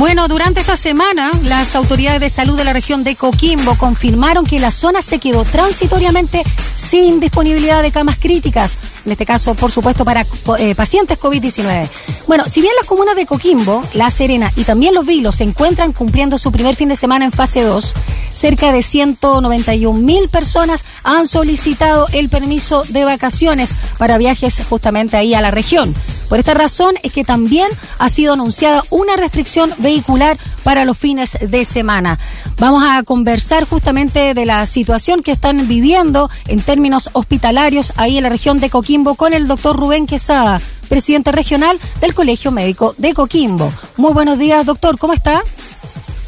Bueno, durante esta semana, las autoridades de salud de la región de Coquimbo confirmaron que la zona se quedó transitoriamente sin disponibilidad de camas críticas, en este caso, por supuesto, para eh, pacientes COVID-19. Bueno, si bien las comunas de Coquimbo, La Serena y también Los Vilos se encuentran cumpliendo su primer fin de semana en fase 2, cerca de 191 mil personas han solicitado el permiso de vacaciones para viajes justamente ahí a la región. Por esta razón es que también ha sido anunciada una restricción vehicular para los fines de semana. Vamos a conversar justamente de la situación que están viviendo en términos hospitalarios ahí en la región de Coquimbo con el doctor Rubén Quesada, presidente regional del Colegio Médico de Coquimbo. Muy buenos días, doctor, ¿cómo está?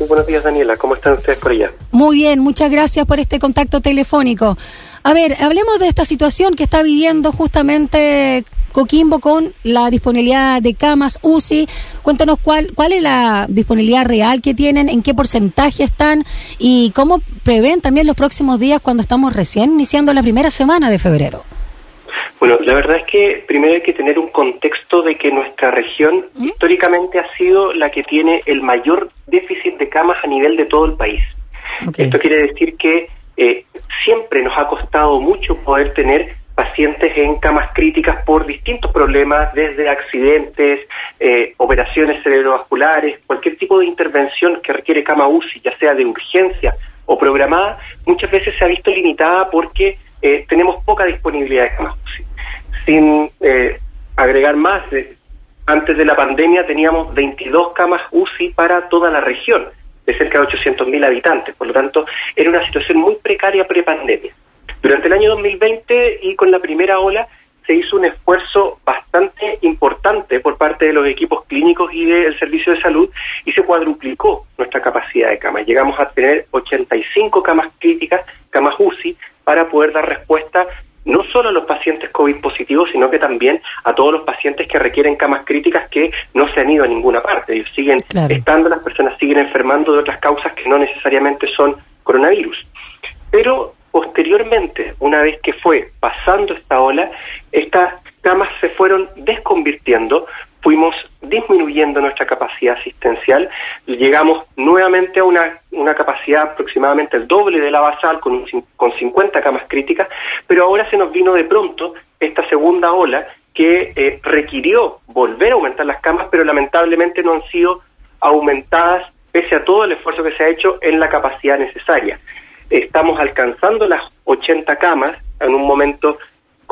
Muy buenos días, Daniela. ¿Cómo están ustedes por allá? Muy bien, muchas gracias por este contacto telefónico. A ver, hablemos de esta situación que está viviendo justamente Coquimbo con la disponibilidad de camas UCI. Cuéntanos cuál, cuál es la disponibilidad real que tienen, en qué porcentaje están y cómo prevén también los próximos días cuando estamos recién iniciando la primera semana de febrero. Bueno, la verdad es que primero hay que tener un contexto de que nuestra región ¿Mm? históricamente ha sido la que tiene el mayor déficit de camas a nivel de todo el país. Esto quiere decir que eh, siempre nos ha costado mucho poder tener pacientes en camas críticas por distintos problemas, desde accidentes, eh, operaciones cerebrovasculares, cualquier tipo de intervención que requiere cama UCI, ya sea de urgencia o programada, muchas veces se ha visto limitada porque eh, tenemos poca disponibilidad de camas UCI. Sin eh, agregar más, antes de la pandemia teníamos 22 camas UCI para toda la región, de cerca de 800.000 habitantes, por lo tanto era una situación muy precaria pre-pandemia. Durante el año 2020 y con la primera ola se hizo un esfuerzo bastante importante por parte de los equipos clínicos y del servicio de salud y se cuadruplicó nuestra capacidad de camas. Llegamos a tener 85 camas críticas, camas UCI, para poder dar respuesta no solo a los pacientes COVID positivos, sino que también a todos los pacientes que requieren camas críticas que no se han ido a ninguna parte. Ellos siguen estando, las personas siguen enfermando de otras causas que no necesariamente son coronavirus. Pero Posteriormente, una vez que fue pasando esta ola, estas camas se fueron desconvirtiendo, fuimos disminuyendo nuestra capacidad asistencial, llegamos nuevamente a una, una capacidad aproximadamente el doble de la basal con, con 50 camas críticas, pero ahora se nos vino de pronto esta segunda ola que eh, requirió volver a aumentar las camas, pero lamentablemente no han sido aumentadas pese a todo el esfuerzo que se ha hecho en la capacidad necesaria. Estamos alcanzando las 80 camas en un momento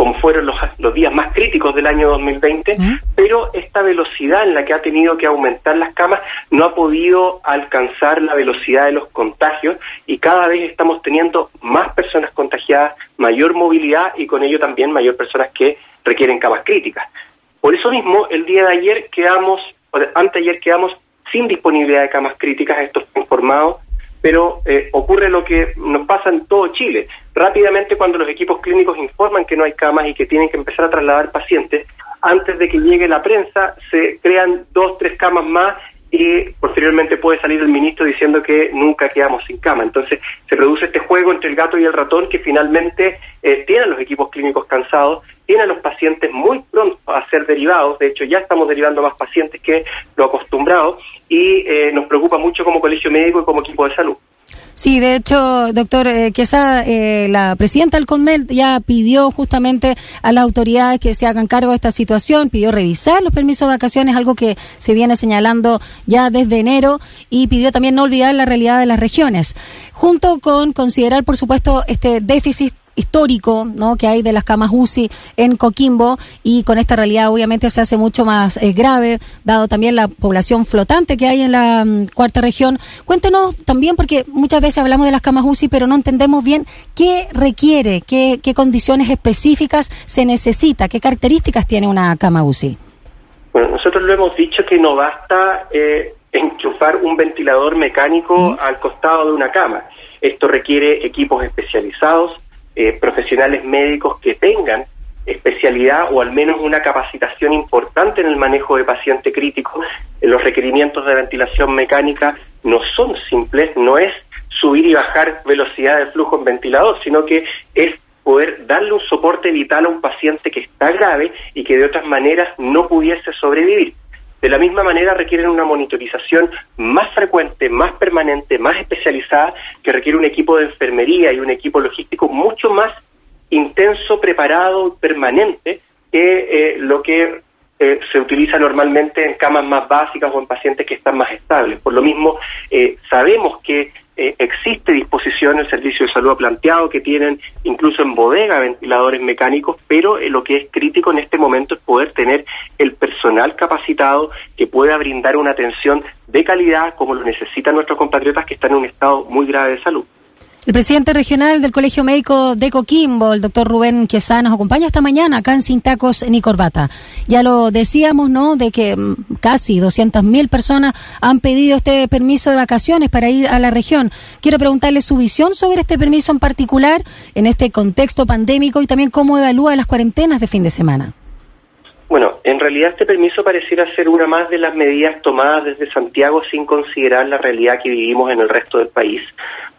como fueron los, los días más críticos del año 2020, pero esta velocidad en la que ha tenido que aumentar las camas no ha podido alcanzar la velocidad de los contagios y cada vez estamos teniendo más personas contagiadas, mayor movilidad y con ello también mayor personas que requieren camas críticas. Por eso mismo, el día de ayer quedamos, anteayer quedamos sin disponibilidad de camas críticas, esto fue informado pero eh, ocurre lo que nos pasa en todo Chile. Rápidamente cuando los equipos clínicos informan que no hay camas y que tienen que empezar a trasladar pacientes, antes de que llegue la prensa se crean dos, tres camas más y posteriormente puede salir el ministro diciendo que nunca quedamos sin cama. Entonces se produce este juego entre el gato y el ratón que finalmente eh, tiene a los equipos clínicos cansados, tiene a los pacientes muy pronto a ser derivados, de hecho ya estamos derivando más pacientes que lo acostumbrado y eh, nos preocupa mucho como colegio médico y como equipo de salud. Sí, de hecho, doctor eh, eh, la presidenta del CONMEL ya pidió justamente a las autoridades que se hagan cargo de esta situación, pidió revisar los permisos de vacaciones, algo que se viene señalando ya desde enero, y pidió también no olvidar la realidad de las regiones, junto con considerar, por supuesto, este déficit histórico ¿no? que hay de las camas UCI en Coquimbo y con esta realidad obviamente se hace mucho más eh, grave, dado también la población flotante que hay en la mm, cuarta región. Cuéntenos también, porque muchas veces hablamos de las camas UCI, pero no entendemos bien qué requiere, qué, qué condiciones específicas se necesita, qué características tiene una cama UCI. Bueno, nosotros lo hemos dicho que no basta eh, enchufar un ventilador mecánico al costado de una cama. Esto requiere equipos especializados, eh, profesionales médicos que tengan especialidad o al menos una capacitación importante en el manejo de paciente crítico. Los requerimientos de ventilación mecánica no son simples, no es subir y bajar velocidad de flujo en ventilador, sino que es poder darle un soporte vital a un paciente que está grave y que de otras maneras no pudiese sobrevivir. De la misma manera requieren una monitorización más frecuente, más permanente, más especializada, que requiere un equipo de enfermería y un equipo logístico mucho más intenso, preparado, permanente, que eh, lo que eh, se utiliza normalmente en camas más básicas o en pacientes que están más estables. Por lo mismo, eh, sabemos que eh, existe disposición, el Servicio de Salud ha planteado que tienen incluso en bodega ventiladores mecánicos, pero eh, lo que es crítico en este momento es poder tener el personal capacitado que pueda brindar una atención de calidad como lo necesitan nuestros compatriotas que están en un estado muy grave de salud. El presidente regional del Colegio Médico de Coquimbo, el doctor Rubén Quesá, nos acompaña esta mañana acá en Sin Tacos ni Corbata. Ya lo decíamos, ¿no?, de que mm, casi 200.000 personas han pedido este permiso de vacaciones para ir a la región. Quiero preguntarle su visión sobre este permiso en particular en este contexto pandémico y también cómo evalúa las cuarentenas de fin de semana. Bueno, en realidad este permiso pareciera ser una más de las medidas tomadas desde Santiago sin considerar la realidad que vivimos en el resto del país.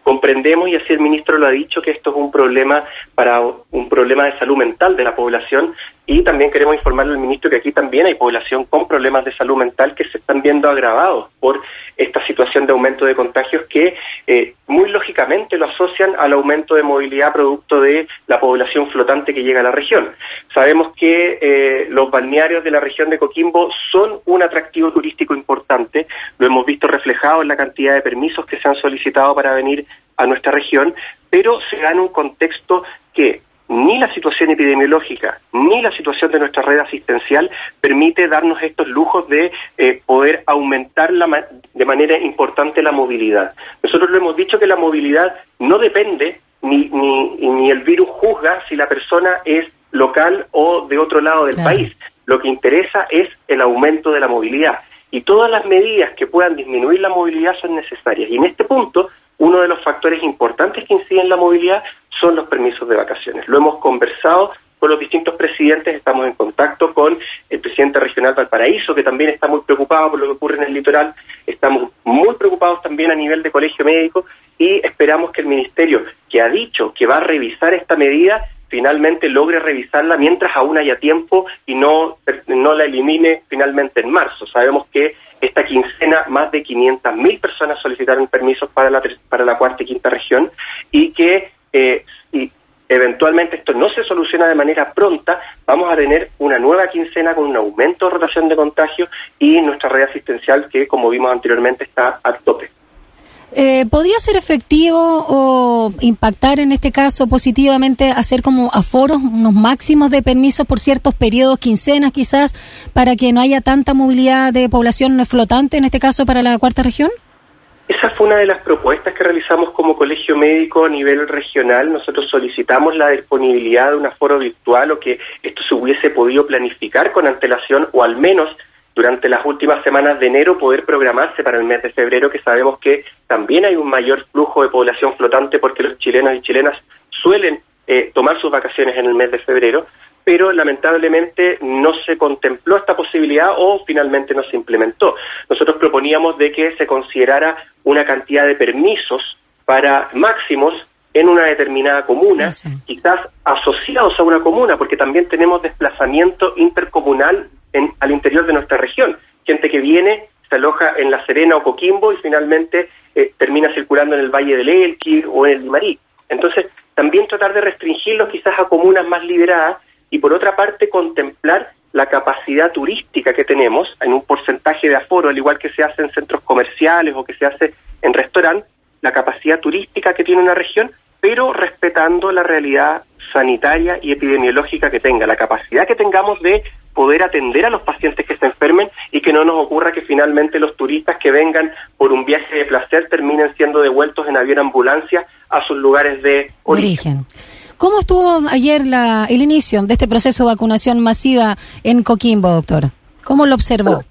Comprendemos, y así el ministro lo ha dicho, que esto es un problema para un problema de salud mental de la población y también queremos informarle al ministro que aquí también hay población con problemas de salud mental que se están viendo agravados por esta situación de aumento de contagios que eh, muy lógicamente lo asocian al aumento de movilidad producto de la población flotante que llega a la región. Sabemos que eh, los balnearios de la región de Coquimbo son un atractivo turístico importante, lo hemos visto reflejado en la cantidad de permisos que se han solicitado para venir a nuestra región, pero se da en un contexto que ni la situación epidemiológica ni la situación de nuestra red asistencial permite darnos estos lujos de eh, poder aumentar la de manera importante la movilidad. Nosotros lo hemos dicho que la movilidad no depende ni, ni, ni el virus juzga si la persona es local o de otro lado del país. Lo que interesa es el aumento de la movilidad. Y todas las medidas que puedan disminuir la movilidad son necesarias. Y en este punto, uno de los factores importantes que inciden en la movilidad son los permisos de vacaciones. Lo hemos conversado con los distintos presidentes, estamos en contacto con el presidente regional Valparaíso, que también está muy preocupado por lo que ocurre en el litoral, estamos muy preocupados también a nivel de colegio médico y esperamos que el ministerio, que ha dicho que va a revisar esta medida, finalmente logre revisarla mientras aún haya tiempo y no, no la elimine finalmente en marzo. Sabemos que esta quincena más de 500.000 personas solicitaron permisos para la, para la cuarta y quinta región y que eh, eventualmente esto no se soluciona de manera pronta, vamos a tener una nueva quincena con un aumento de rotación de contagios y nuestra red asistencial que, como vimos anteriormente, está a tope. Eh, ¿Podría ser efectivo o impactar en este caso positivamente hacer como aforos, unos máximos de permisos por ciertos periodos, quincenas quizás, para que no haya tanta movilidad de población flotante, en este caso para la cuarta región? Esa fue una de las propuestas que realizamos como colegio médico a nivel regional. Nosotros solicitamos la disponibilidad de un aforo virtual o que esto se hubiese podido planificar con antelación o al menos durante las últimas semanas de enero poder programarse para el mes de febrero, que sabemos que también hay un mayor flujo de población flotante porque los chilenos y chilenas suelen eh, tomar sus vacaciones en el mes de febrero, pero lamentablemente no se contempló esta posibilidad o finalmente no se implementó. Nosotros proponíamos de que se considerara una cantidad de permisos para máximos en una determinada comuna, quizás asociados a una comuna, porque también tenemos desplazamiento intercomunal en, al interior de nuestra región. Gente que viene, se aloja en La Serena o Coquimbo y finalmente eh, termina circulando en el Valle del Elqui o en el Limarí. Entonces, también tratar de restringirlos quizás a comunas más liberadas y por otra parte contemplar la capacidad turística que tenemos en un porcentaje de aforo, al igual que se hace en centros comerciales o que se hace en restaurantes, la capacidad turística que tiene una región, pero respetando la realidad sanitaria y epidemiológica que tenga, la capacidad que tengamos de poder atender a los pacientes que se enfermen y que no nos ocurra que finalmente los turistas que vengan por un viaje de placer terminen siendo devueltos en avión ambulancia a sus lugares de origen. ¿Cómo estuvo ayer la, el inicio de este proceso de vacunación masiva en Coquimbo, doctor? ¿Cómo lo observó?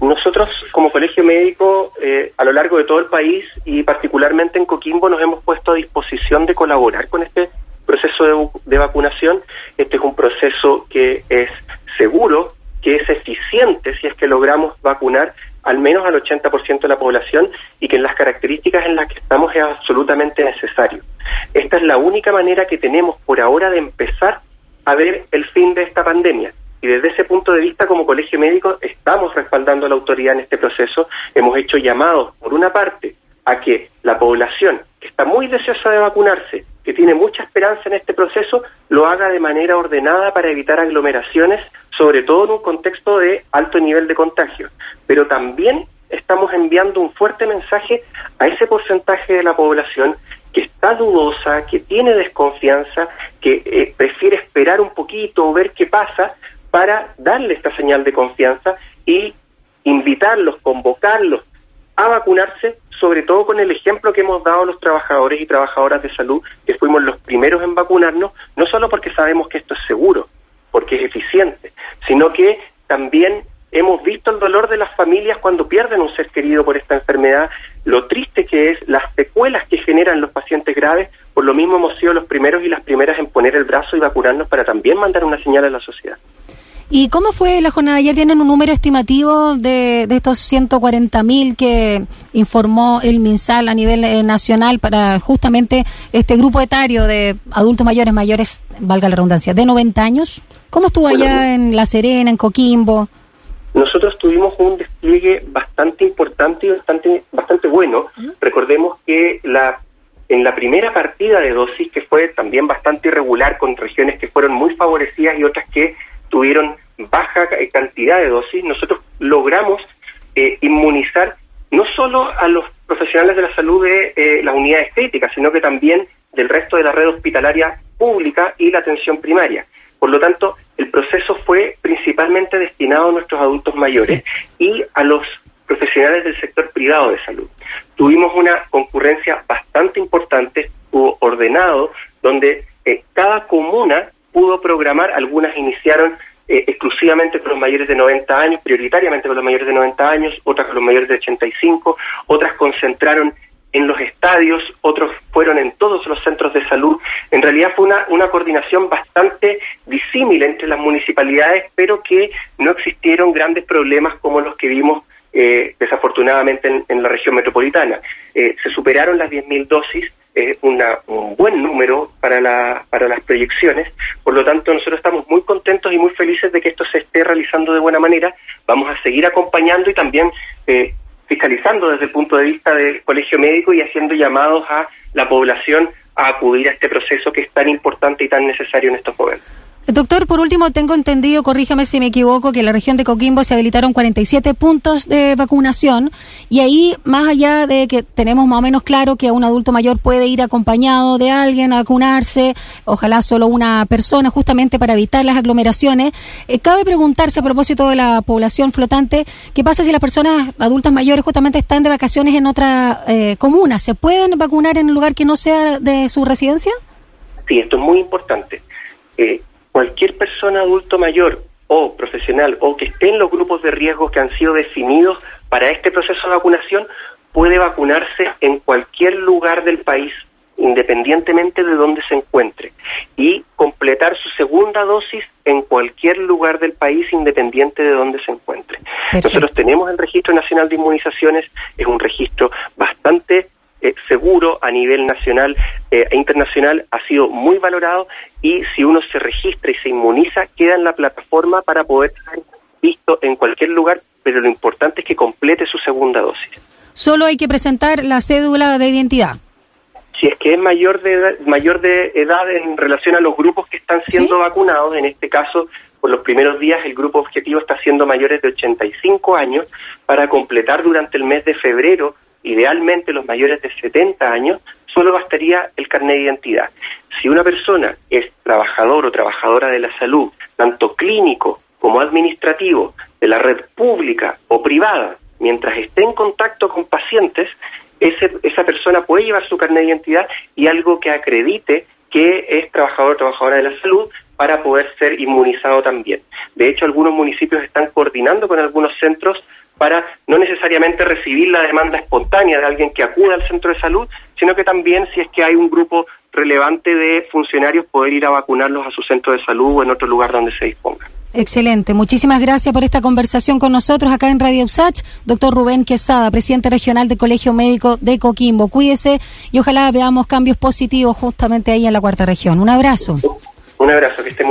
Nosotros, como colegio médico, eh, a lo largo de todo el país y particularmente en Coquimbo, nos hemos puesto a disposición de colaborar con este proceso de, de vacunación. Este es un proceso que es seguro, que es eficiente si es que logramos vacunar al menos al 80% de la población y que en las características en las que estamos es absolutamente necesario. Esta es la única manera que tenemos por ahora de empezar a ver el fin de esta pandemia. Y desde ese punto de vista, como colegio médico, estamos respaldando a la autoridad en este proceso. Hemos hecho llamados, por una parte, a que la población que está muy deseosa de vacunarse, que tiene mucha esperanza en este proceso, lo haga de manera ordenada para evitar aglomeraciones, sobre todo en un contexto de alto nivel de contagio. Pero también estamos enviando un fuerte mensaje a ese porcentaje de la población que está dudosa, que tiene desconfianza, que eh, prefiere esperar un poquito o ver qué pasa para darle esta señal de confianza y invitarlos, convocarlos a vacunarse, sobre todo con el ejemplo que hemos dado los trabajadores y trabajadoras de salud, que fuimos los primeros en vacunarnos, no solo porque sabemos que esto es seguro, porque es eficiente, sino que también hemos visto el dolor de las familias cuando pierden un ser querido por esta enfermedad, lo triste que es, las secuelas que generan los pacientes graves, por lo mismo hemos sido los primeros y las primeras en poner el brazo y vacunarnos para también mandar una señal a la sociedad. ¿Y cómo fue la jornada? ¿Ya tienen un número estimativo de, de estos 140 mil que informó el MinSal a nivel eh, nacional para justamente este grupo etario de adultos mayores, mayores, valga la redundancia, de 90 años? ¿Cómo estuvo allá en La Serena, en Coquimbo? Nosotros tuvimos un despliegue bastante importante y bastante, bastante bueno. Recordemos que la en la primera partida de dosis, que fue también bastante irregular, con regiones que fueron muy favorecidas y otras que tuvieron baja cantidad de dosis, nosotros logramos eh, inmunizar no solo a los profesionales de la salud de eh, las unidades críticas, sino que también del resto de la red hospitalaria pública y la atención primaria. Por lo tanto, el proceso fue principalmente destinado a nuestros adultos mayores y a los profesionales del sector privado de salud. Tuvimos una concurrencia bastante importante, estuvo ordenado, donde eh, cada comuna pudo programar, algunas iniciaron eh, exclusivamente con los mayores de 90 años, prioritariamente con los mayores de 90 años, otras con los mayores de 85, otras concentraron en los estadios, otros fueron en todos los centros de salud. En realidad fue una, una coordinación bastante disímil entre las municipalidades, pero que no existieron grandes problemas como los que vimos eh, desafortunadamente en, la región metropolitana. Eh, se superaron las 10.000 dosis, es un buen número para, la, para las proyecciones, por lo tanto nosotros estamos muy contentos y muy felices de que esto se esté realizando de buena manera, vamos a seguir acompañando y también eh, fiscalizando desde el punto de vista del colegio médico y haciendo llamados a la población a acudir a este proceso que es tan importante y tan necesario en estos momentos. Doctor, por último, tengo entendido, corríjame si me equivoco, que en la región de Coquimbo se habilitaron 47 puntos de vacunación y ahí, más allá de que tenemos más o menos claro que un adulto mayor puede ir acompañado de alguien a vacunarse, ojalá solo una persona, justamente para evitar las aglomeraciones, eh, cabe preguntarse a propósito de la población flotante, ¿qué pasa si las personas adultas mayores justamente están de vacaciones en otra eh, comuna? ¿Se pueden vacunar en un lugar que no sea de su residencia? Sí, esto es muy importante. Eh, cualquier persona adulto mayor o profesional o que esté en los grupos de riesgo que han sido definidos para este proceso de vacunación puede vacunarse en cualquier lugar del país independientemente de dónde se encuentre y completar su segunda dosis en cualquier lugar del país independiente de dónde se encuentre. Nosotros tenemos el Registro Nacional de Inmunizaciones, es un registro bastante eh, seguro a nivel nacional eh, e internacional ha sido muy valorado y si uno se registra y se inmuniza, queda en la plataforma para poder ser visto en cualquier lugar, pero lo importante es que complete su segunda dosis. Solo hay que presentar la cédula de identidad. Si es que es mayor de edad, mayor de edad en relación a los grupos que están siendo vacunados, en este caso, por los primeros días el grupo objetivo está siendo mayores de 85 años para completar durante el mes de febrero idealmente los mayores de 70 años, solo bastaría el carnet de identidad. Si una persona es trabajador o trabajadora de la salud, tanto clínico como administrativo, de la red pública o privada, mientras esté en contacto con pacientes, esa persona puede llevar su carnet de identidad y algo que acredite que es trabajador o trabajadora de la salud para poder ser inmunizado también. De hecho, algunos municipios están coordinando con algunos centros para no necesariamente recibir la demanda espontánea de alguien que acuda al centro de salud, sino que también si es que hay un grupo relevante de funcionarios poder ir a vacunarlos a su centro de salud o en otro lugar donde se disponga. Excelente. Muchísimas gracias por esta conversación con nosotros acá en Radio USACH. Doctor Rubén Quesada, presidente regional del Colegio Médico de Coquimbo. Cuídese y ojalá veamos cambios positivos justamente ahí en la cuarta región. Un abrazo. Un abrazo, que esté muy bien.